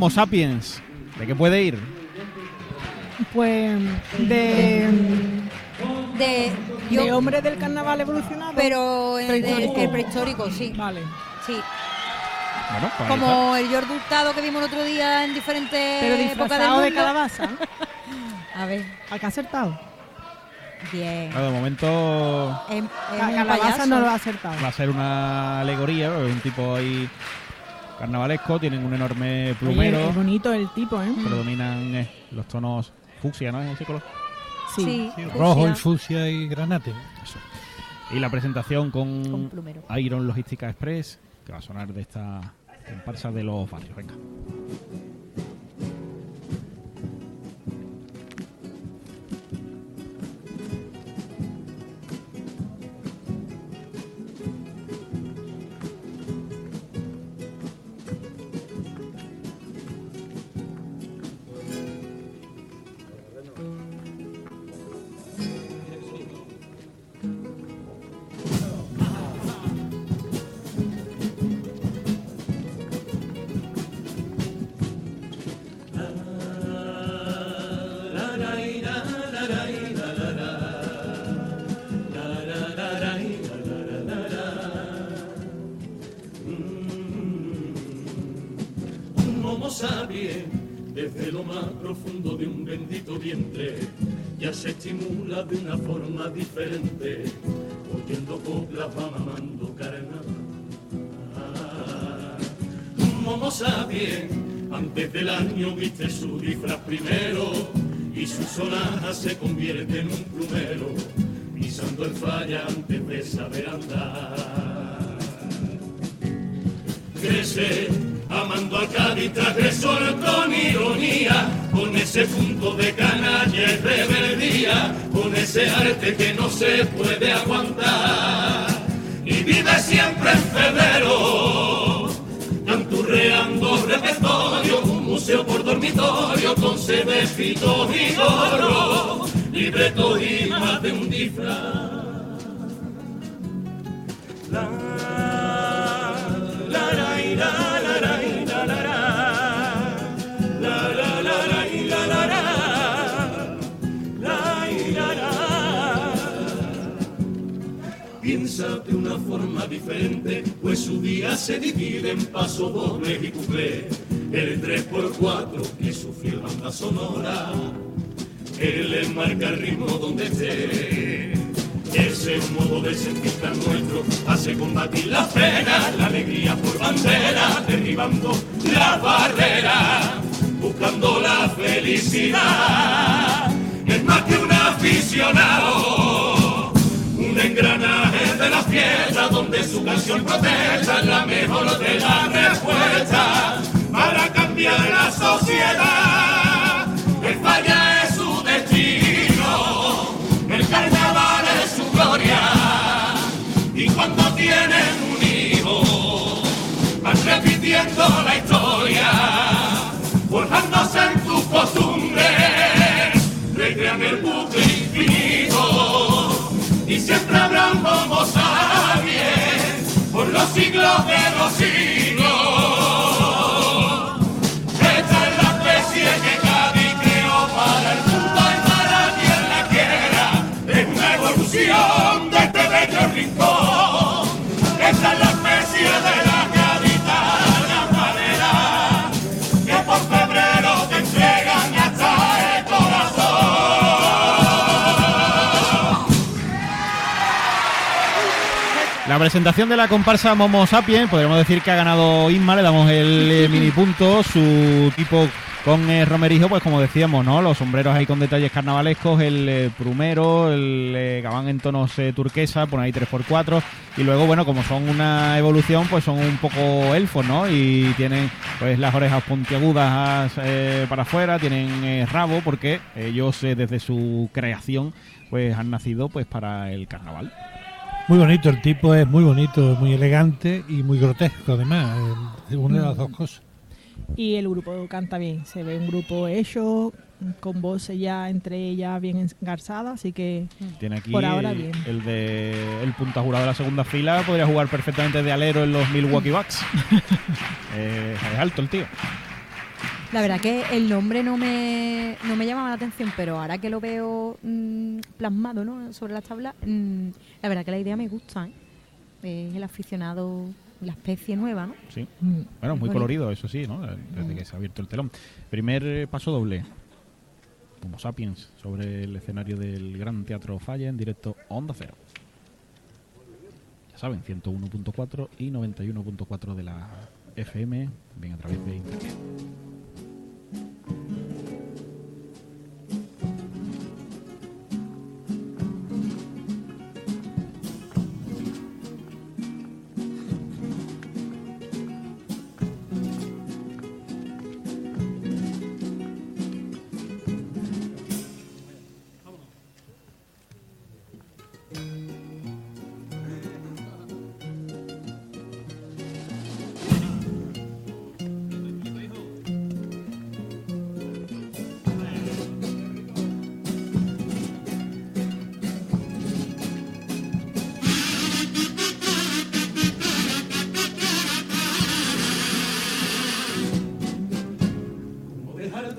Homo sapiens, ¿de qué puede ir? Pues de, De, de yo, hombre del carnaval evolucionado. pero en el, Prehistórico. el prehistórico, sí. Vale. sí. Bueno, pues Como el George Hurtado que vimos el otro día en diferentes Pero épocas del disfrazado de mundo. calabaza. A ver, ¿Al que ha acertado? bien. Claro, de momento es La un calabaza no lo ha acertado. va a ser una alegoría, un tipo ahí carnavalesco, tienen un enorme Oye, plumero, es bonito el tipo, ¿eh? predominan eh, los tonos fucsia, ¿no? Es ese color. Sí, rojo y fucsia y granate. Y la presentación con, Con. Iron Logística Express, que va a sonar de esta comparsa de los barrios. Venga. De una forma diferente oyendo coplas va mamando carnaval. Homo sapiens antes del año viste su disfraz primero y su sonaja se convierte en un plumero pisando el falla antes de saber andar. Crece, amando al Cádiz transgresor con ironía, con ese punto de canalla y rebeldía, con ese arte que no se puede aguantar. Y vive siempre en febrero, canturreando repertorio, un museo por dormitorio, con sebecitos y gorro, libretos y más de un disfraz. De una forma diferente, pues su día se divide en paso doble y cuplé. El 3x4 es su fiel banda sonora. Él le marca el ritmo donde esté. Ese modo de sentir tan nuestro hace combatir la pena, la alegría por bandera, derribando la barrera, buscando la felicidad. Es más que un aficionado, un engranaje de la fiesta donde su canción protesta la mejor de la respuesta para cambiar la sociedad. El falla es su destino, el carnaval es su gloria y cuando tienen un hijo van repitiendo la los siglos de los siglos. Esta es la especie que Cádiz creó para el mundo y para quien la quiera. Es una evolución de este bello rincón. Esta es la especie de la presentación de la comparsa Momo Sapiens, podríamos decir que ha ganado Isma, le damos el eh, mini punto, su tipo con eh, Romerijo, pues como decíamos, ¿no? Los sombreros ahí con detalles carnavalescos, el eh, prumero, el eh, gabán en tonos eh, turquesa, por ahí 3x4, y luego, bueno, como son una evolución, pues son un poco elfos, ¿no? Y tienen pues las orejas puntiagudas eh, para afuera, tienen rabo, porque ellos desde su creación, pues han nacido pues para el carnaval. Muy bonito, el tipo es muy bonito, muy elegante y muy grotesco además. eh, Une las dos cosas. Y el grupo canta bien. Se ve un grupo hecho, con voces ya entre ellas bien engarzadas, así que Tiene aquí Por ahora, bien. el de el punta jurado de la segunda fila, podría jugar perfectamente de alero en los Milwaukee Bucks. Eh, es alto el tío. La verdad que el nombre no me, no me llamaba la atención, pero ahora que lo veo mm, plasmado ¿no? sobre las tablas, mm, la verdad que la idea me gusta. ¿eh? Es el aficionado, la especie nueva, ¿no? Sí. Mm. Bueno, muy colorido, eso sí, ¿no? Desde que se ha abierto el telón. Primer eh, paso doble. Homo Sapiens sobre el escenario del Gran Teatro Falla en directo Onda Cero. Ya saben, 101.4 y 91.4 de la FM, bien a través de internet.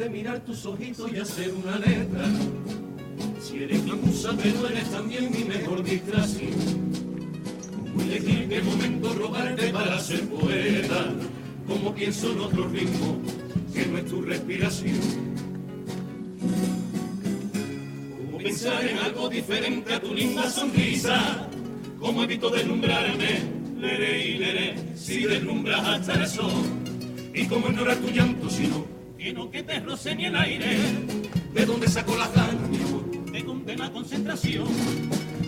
De mirar tus ojitos y hacer una letra? Si eres también mi mejor distracción. ¿Cómo elegir qué momento robarte para ser poeta? ¿Cómo pienso en otro ritmo que no es tu respiración? ¿Cómo pensar en algo diferente a tu linda sonrisa? ¿Cómo evito deslumbrarme? Leré y leré, si deslumbras hasta el sol. Y cómo ignorar tu llanto si no quiero que te roce ni el aire. ¿De dónde saco las ganas? De condena concentración.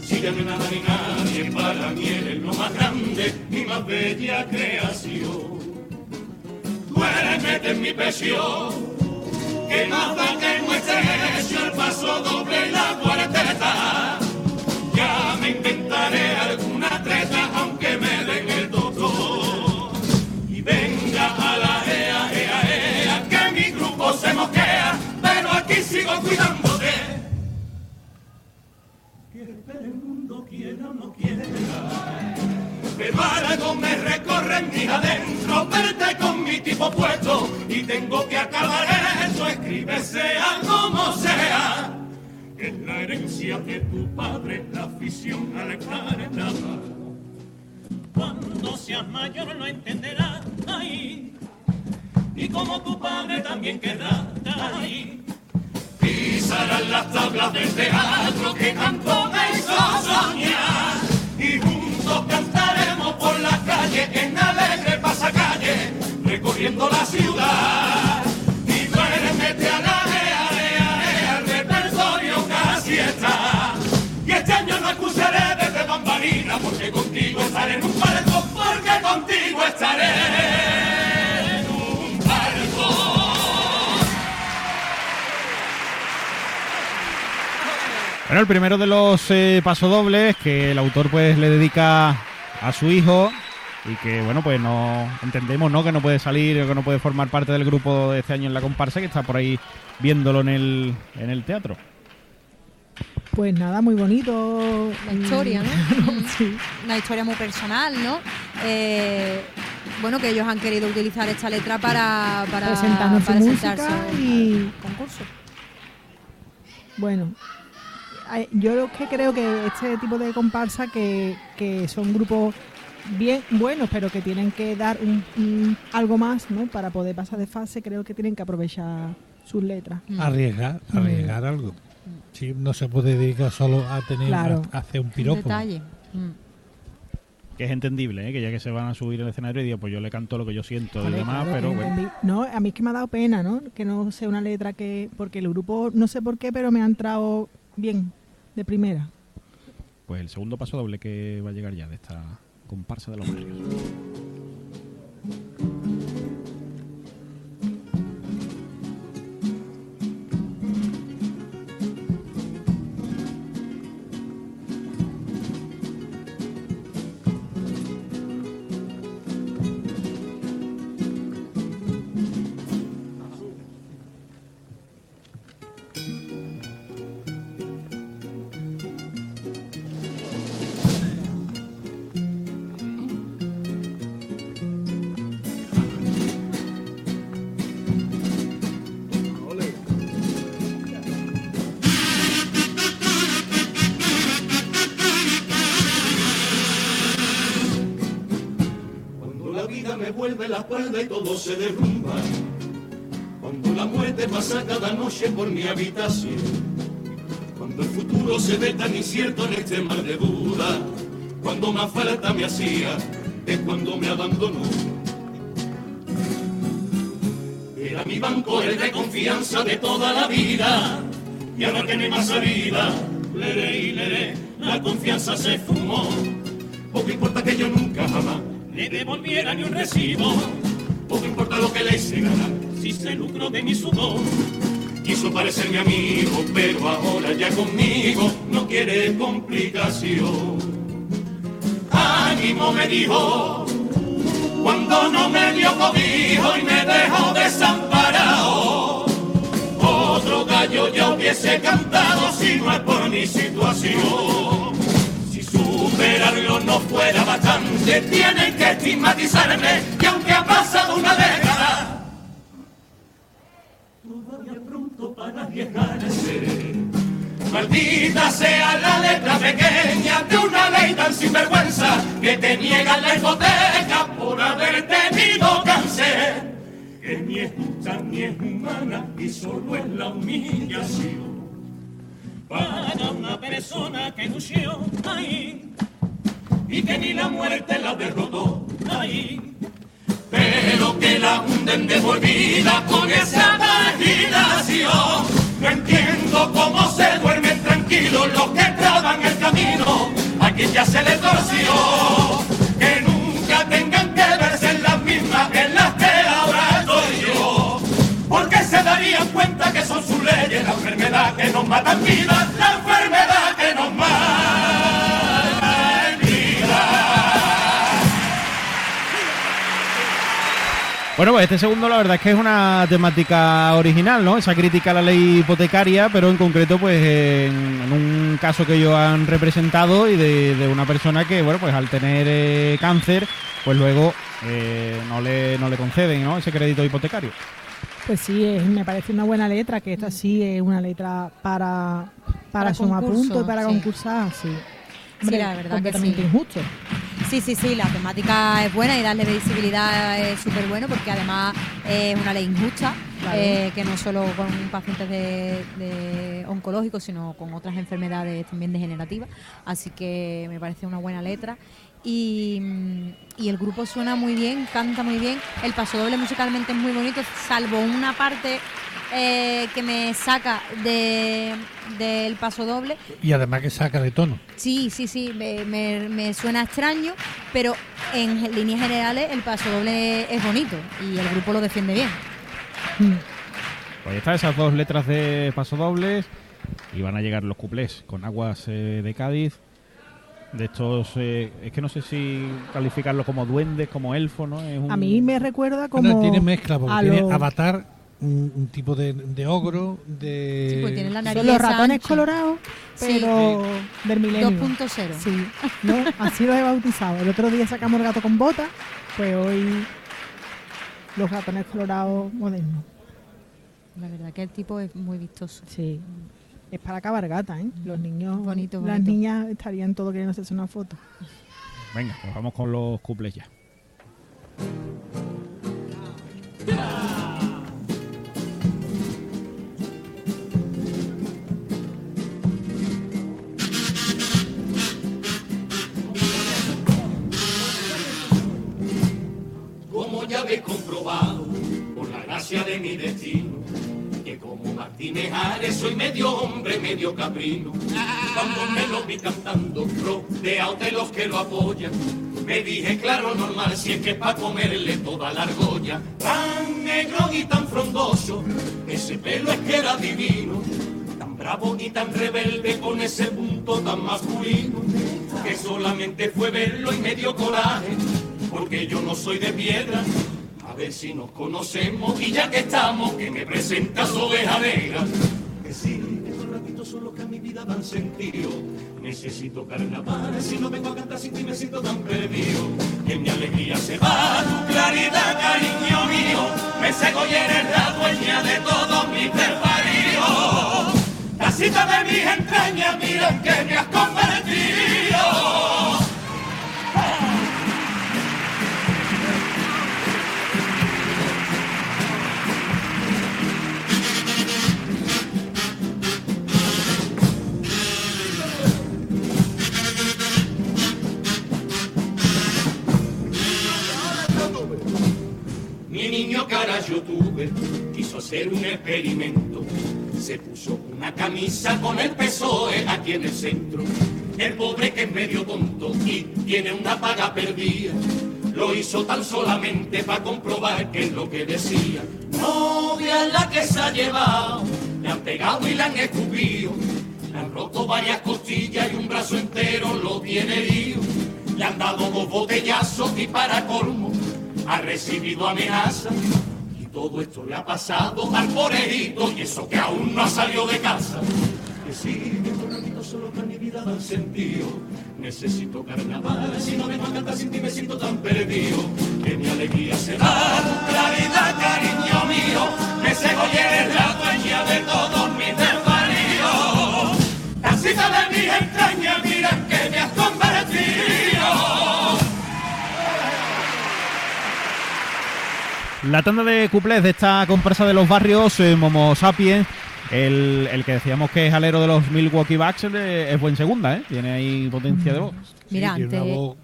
Si ya no hay nada ni nadie, para mí eres lo más grande, mi más bella creación. Tú eres mete en mi presión, que más da que no el paso doble la cuarteta. Pero algo me recorre en mi adentro, verte con mi tipo puesto, y tengo que acabar esto, escribe sea como sea. Es la herencia de tu padre, la afición a la carnada. Cuando seas mayor lo entenderás ahí. Y como tu padre también quedará ahí. Pisarás las tablas del teatro que tanto me hizo las calles en alegre pasacalle, recorriendo la ciudad. Y duérmete a la ea, ea, el repertorio casi está. Y este año no escucharé desde bambalina, porque contigo estaré en un palco, porque contigo estaré. Bueno, el primero de los eh, pasodobles que el autor pues le dedica a su hijo y que bueno pues no entendemos no que no puede salir o que no puede formar parte del grupo de este año en la comparsa que está por ahí viéndolo en el, en el teatro. Pues nada, muy bonito. La historia, ¿no? Sí. Una historia muy personal, ¿no? Eh, bueno, que ellos han querido utilizar esta letra para, para para música presentarse y- concurso. Bueno, yo lo que creo que este tipo de comparsa que, que son grupos bien buenos, pero que tienen que dar un, un- algo más, ¿no? Para poder pasar de fase, creo que tienen que aprovechar sus letras. Mm. Arriesgar, arriesgar algo. Sí, no se puede dedicar solo a tener Claro. a, a hacer un Un piropo. detalle. Mm. Que es entendible, ¿eh? que ya que se van a subir al escenario y digo, pues yo le canto lo que yo siento y Vale, demás, claro, pero bueno. No, a mí es que me ha dado pena, ¿no? Que no sea una letra que... Porque el grupo, no sé por qué, pero me ha entrado bien, de primera. Pues el segundo paso doble que va a llegar ya de esta comparsa de los barrios. Pierde la cuerda y todo se derrumba. Cuando la muerte pasa cada noche por mi habitación. Cuando el futuro se ve tan incierto en este mar de duda. Cuando más falta me hacía es cuando me abandonó. Era mi banco el de confianza de toda la vida. Y ahora que no hay más salida, leré y la confianza se fumó. Poco importa que yo nunca jamás le devolviera ni un recibo. Poco importa lo que le hice si se lucró de mi sudor. Quiso parecer mi amigo, pero ahora ya conmigo no quiere complicación. Ánimo me dijo, cuando no me dio cobijo y me dejó desamparado. Otro gallo ya hubiese cantado si no es por mi situación. Superarlo no fuera bastante, tienen que estigmatizarme que aunque ha pasado una década, todavía pronto para arriesgarse. Maldita sea la letra pequeña de una ley tan sinvergüenza que te niega la hipoteca por haber tenido cáncer. Que ni es justa ni es humana y solo es la humillación. Para una persona que lució ahí y que ni la muerte la derrotó ahí. Pero que la hunden devolvida con esa imaginación. No entiendo cómo se duermen tranquilos los que traban el camino. Aquí ya se le torció. Que nunca tengan que verse en las mismas en las que ahora estoy yo. Porque se darían cuenta que son sus leyes la enfermedad que nos mata en vida, la enfermedad Bueno, pues este segundo la verdad es que es una temática original, ¿no? Esa crítica a la ley hipotecaria, pero en concreto pues en, en un caso que ellos han representado y de, de una persona que, bueno, pues al tener eh, cáncer, pues luego eh, no, le, no le conceden, ¿no? Ese crédito hipotecario. Pues sí, es- me parece una buena letra, que esta sí es una letra para, para, Para sumar concurso, puntos y para sí. concursar, sí. Sí, la verdad que completamente sí. injusto. Sí, sí, sí, la temática es buena y darle visibilidad es súper bueno porque además es una ley injusta, Claro. eh, que no solo con pacientes de, de oncológicos, sino con otras enfermedades también degenerativas. Así que me parece una buena letra. Y, mm, y el grupo suena muy bien, canta muy bien. El paso doble musicalmente es muy bonito, salvo una parte eh, que me saca de, del paso doble, Y además que saca de tono. Sí, sí, sí, me, me- me suena extraño, pero en líneas generales el paso doble es bonito y el grupo lo defiende bien. Pues ahí está, esas dos letras de paso dobles y van a llegar los cuplés con aguas eh, de Cádiz. De estos, eh, es que no sé si calificarlos como duendes, como elfos, ¿no? Es un- A mí me recuerda como... Bueno, tiene mezcla, porque a tiene lo- avatar, un, un tipo de, de ogro, de... Sí, pues tiene la nariz Son los ratones ancha. colorados, Sí. pero del milenio. 2.0. Sí, ¿no? así los he bautizado. El otro día sacamos el gato con botas, pues hoy los ratones colorados modernos. La verdad que el tipo es muy vistoso. Sí. Es para cabargata, ¿eh? Los niños, Bonito, las niñas estarían todos queriendo hacerse una foto. Venga, pues vamos con los cuplés ya. Habéis comprobado, por la gracia de mi destino, que como Martínez Ares soy medio hombre, medio caprino. Cuando me lo vi cantando, rodeado de los que lo apoyan, me dije, claro, normal, si es que es para comerle toda la argolla. Tan negro y tan frondoso, ese pelo es que era divino. Tan bravo y tan rebelde con ese punto tan masculino, que solamente fue verlo y me dio coraje porque yo no soy de piedra. A ver si nos conocemos y ya que estamos, que me presentas oveja negra. Que sí, estos ratitos son los que a mi vida dan sentido. Necesito carnaval, si no vengo a cantar sin ti me siento tan perdido. Que mi alegría se va, tu claridad, cariño mío. Me cego y eres la dueña de todos mis desvaríos. Casita de mis entrañas, mira en que me has convertido. Quiso hacer un experimento. Se puso una camisa con el PSOE aquí en el centro. El pobre que es medio tonto y tiene una paga perdida. Lo hizo tan solamente para comprobar que es lo que decía. Novia es la que se ha llevado, le han pegado y le han escupido. Le han roto varias costillas y un brazo entero lo tiene herido. Le han dado dos botellazos y para colmo ha recibido amenazas. Y todo esto le ha pasado al pobrecito y eso que aún no ha salido de casa. Que sigue bonito solo que mi vida dan sentido. Necesito carnaval, si no vengo a cantar sin ti me siento tan perdido. Que mi alegría será tu claridad, cariño mío. Que se eres la dueña de todos La tanda de cuplés de esta comparsa de los barrios, eh, Momo Sapiens, el, el que decíamos que es alero de los Milwaukee Bucks, eh, es buen segunda, ¿eh? Tiene ahí potencia de voz. Mira, Sí, tiene una antes, voz-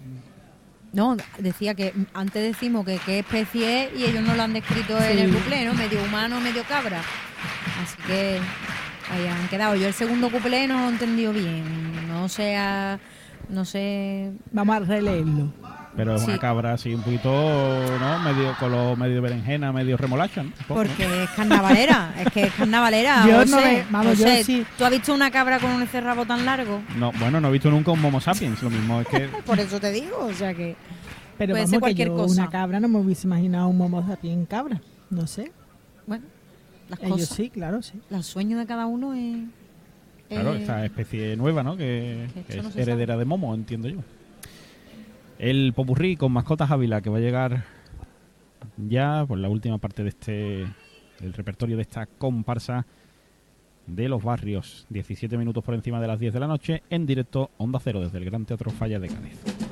no, decía que antes decimos que qué especie es y ellos no lo han descrito en el cuplé, ¿no? Medio humano, medio cabra. Así que ahí han quedado. Yo el segundo cuplé no lo he entendido bien. No sea, no sé. Vamos a releerlo. Pero es Sí. una cabra así un poquito, ¿no? Medio color, medio berenjena, medio remolacha. Porque es carnavalera, es que es carnavalera. Yo José, no ve- vamos, yo José, sí. ¿Tú has visto una cabra con un cerrabo tan largo? No, bueno, no he visto nunca un Momo Sapiens, lo mismo es que... Por eso te digo, o sea que. Pero Puede vamos ser que cualquier yo cosa. una cabra no me hubiese imaginado un momo en cabra. No sé. Bueno, las Ellos cosas. sí, claro, sí. Los sueños de cada uno es. Claro, es- esta especie nueva, ¿no? Que, que que no es heredera de Momo, entiendo yo. El Popurrí con mascotas Ávila, que va a llegar ya por la última parte de este del repertorio de esta comparsa de los barrios. 17 minutos por encima de las 10 de la noche, en directo Onda Cero, desde el Gran Teatro Falla de Cádiz.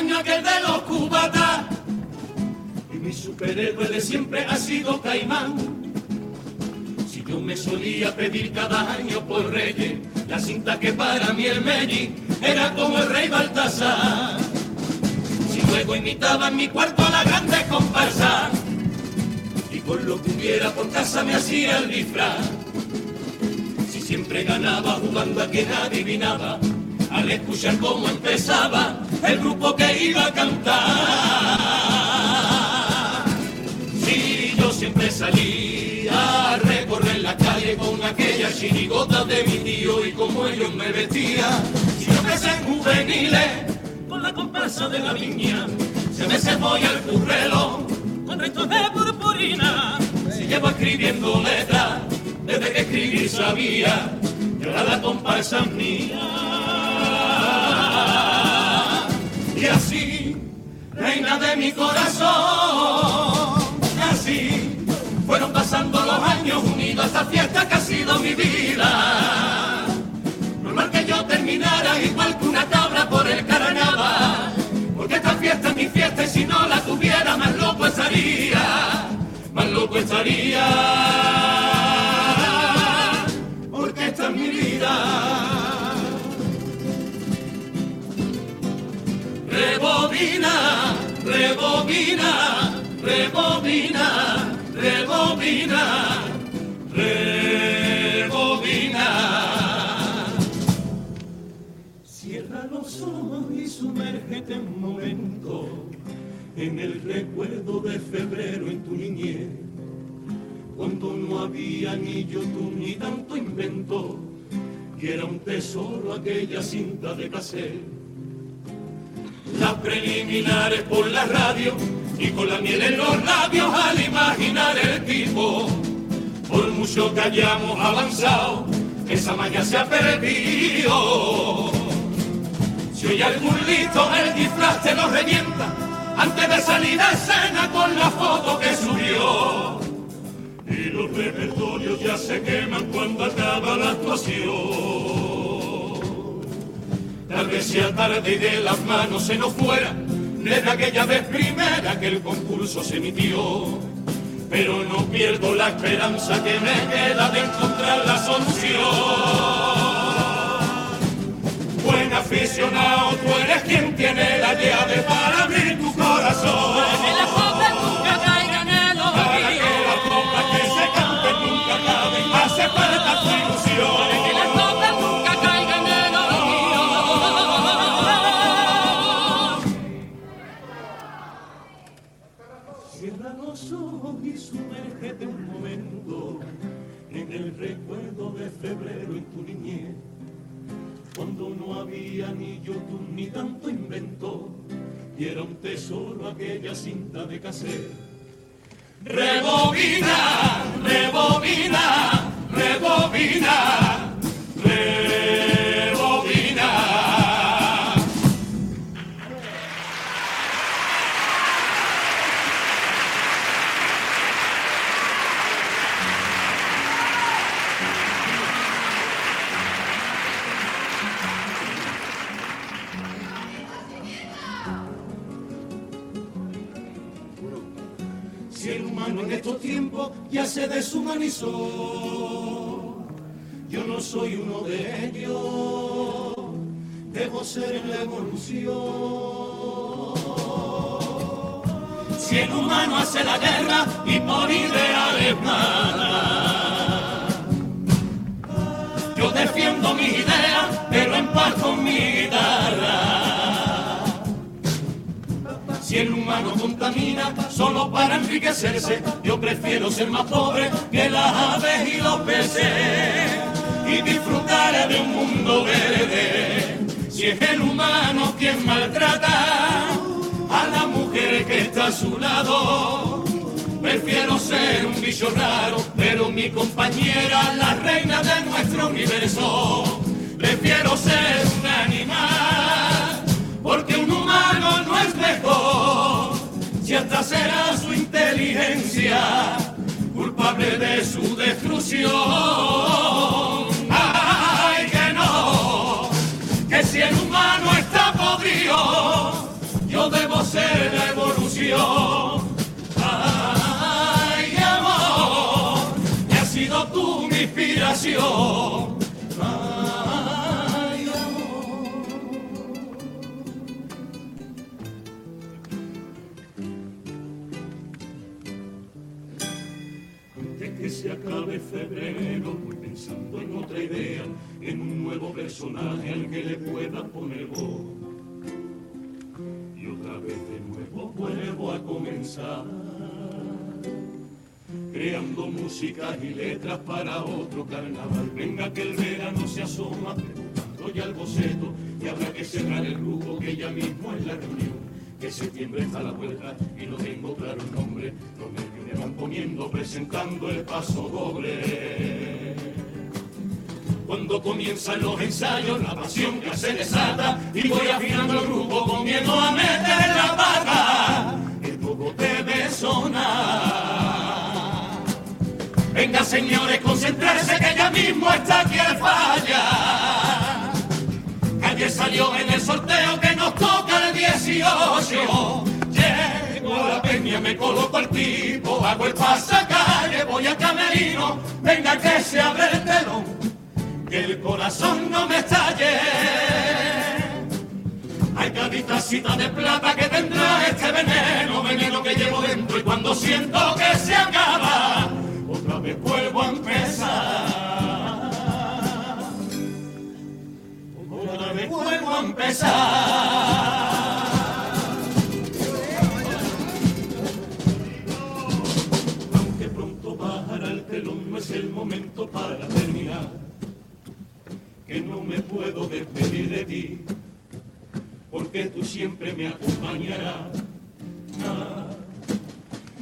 Año aquel de los cubatas y mi superhéroe de siempre ha sido Caimán. Si yo me solía pedir cada año por Reyes la cinta que para mí el Melli era como el rey Baltasar. Si luego imitaba en mi cuarto a la grande comparsa y con lo que hubiera por casa me hacía el disfraz. Si siempre ganaba jugando a quien adivinaba, al escuchar cómo empezaba el grupo que iba a cantar. Si yo siempre salía a recorrer la calle con aquellas chirigotas de mi tío y como ellos me vestían, si yo empecé en juveniles con la comparsa de la viña, se me se voy al currelo con restos de purpurina, si llevo escribiendo letras desde que escribir sabía, y ahora la comparsa mía. Y así, reina de mi corazón, así fueron pasando los años unidos a esta fiesta que ha sido mi vida. Normal que yo terminara igual que una cabra por el carnaval, porque esta fiesta es mi fiesta y si no la tuviera más loco estaría, más loco estaría, porque esta es mi vida. Rebobina, rebobina, rebobina, rebobina, rebobina. Cierra los ojos y sumérgete un momento en el recuerdo de febrero en tu niñez, cuando no había ni YouTube ni tanto invento, y era un tesoro aquella cinta de cassette preliminares por la radio y con la miel en los labios al imaginar el tipo. Por mucho que hayamos avanzado, esa magia se ha perdido. Si hoy algún listo el disfraz te lo revienta antes de salir a escena con la foto que subió. Y los repertorios ya se queman cuando acaba la actuación. Tal vez sea tarde y de las manos se nos fuera desde aquella vez primera que el concurso se emitió. Pero no pierdo la esperanza que me queda de encontrar la solución. Buen aficionado, tú eres quien tiene la llave para abrir tu corazón. Y era un tesoro aquella cinta de. Rebobina, rebobina, rebobina, rebobina. En estos tiempos ya se deshumanizó, yo no soy uno de ellos, debo ser en la evolución. Si el humano hace la guerra y por ideales mata, yo defiendo mis ideas, pero en paz con contamina solo para enriquecerse, yo prefiero ser más pobre que las aves y los peces y disfrutar de un mundo verde. Si es el humano quien maltrata a la mujer que está a su lado, prefiero ser un bicho raro, pero mi compañera, la reina de nuestro universo. Prefiero ser un animal, porque un humano no es mejor, si hasta será su inteligencia culpable de su destrucción. Ay, que no, que si el humano está podrido, yo debo ser la evolución. Ay, amor, que has sido tú mi inspiración. Que se acabe febrero, voy pensando en otra idea, en un nuevo personaje al que le pueda poner voz. Y otra vez de nuevo vuelvo a comenzar, creando música y letras para otro carnaval. Venga que el verano se asoma, preguntando ya el boceto, y habrá que cerrar el grupo que ya mismo es la reunión. Que septiembre está a la vuelta y no tengo claro el nombre. Me van poniendo presentando el paso doble. Cuando comienzan los ensayos, la pasión ya se desata y voy afinando el grupo con miedo a meter la pata. El poco debe sonar. Venga, señores, concentrarse que ya mismo está aquí el coloco al tipo, hago el pasacalle, voy a camerino. Venga que se abre el telón, que el corazón no me estalle. Hay cada tacita de plata que tendrá este veneno, veneno que llevo dentro y cuando siento que se acaba, otra vez vuelvo a empezar. Otra vez vuelvo a empezar. Para terminar. Que no me puedo despedir de ti, porque tú siempre me acompañarás. Ah,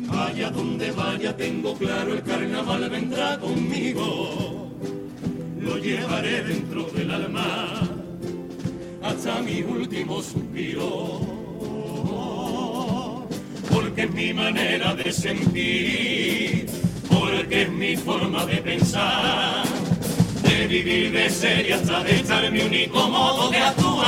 Vaya donde vaya, tengo claro, el carnaval vendrá conmigo. Lo llevaré dentro del alma hasta mi último suspiro. Porque es mi manera de sentir, porque es mi forma de pensar, de vivir, de ser y hasta de estar mi único modo de actuar.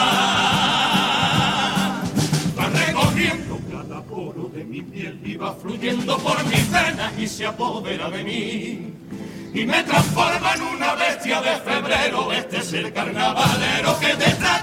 Va recorriendo cada poro de mi piel y va fluyendo por mis venas y se apodera de mí. Y me transforma en una bestia de febrero, este es el carnavalero que te trae.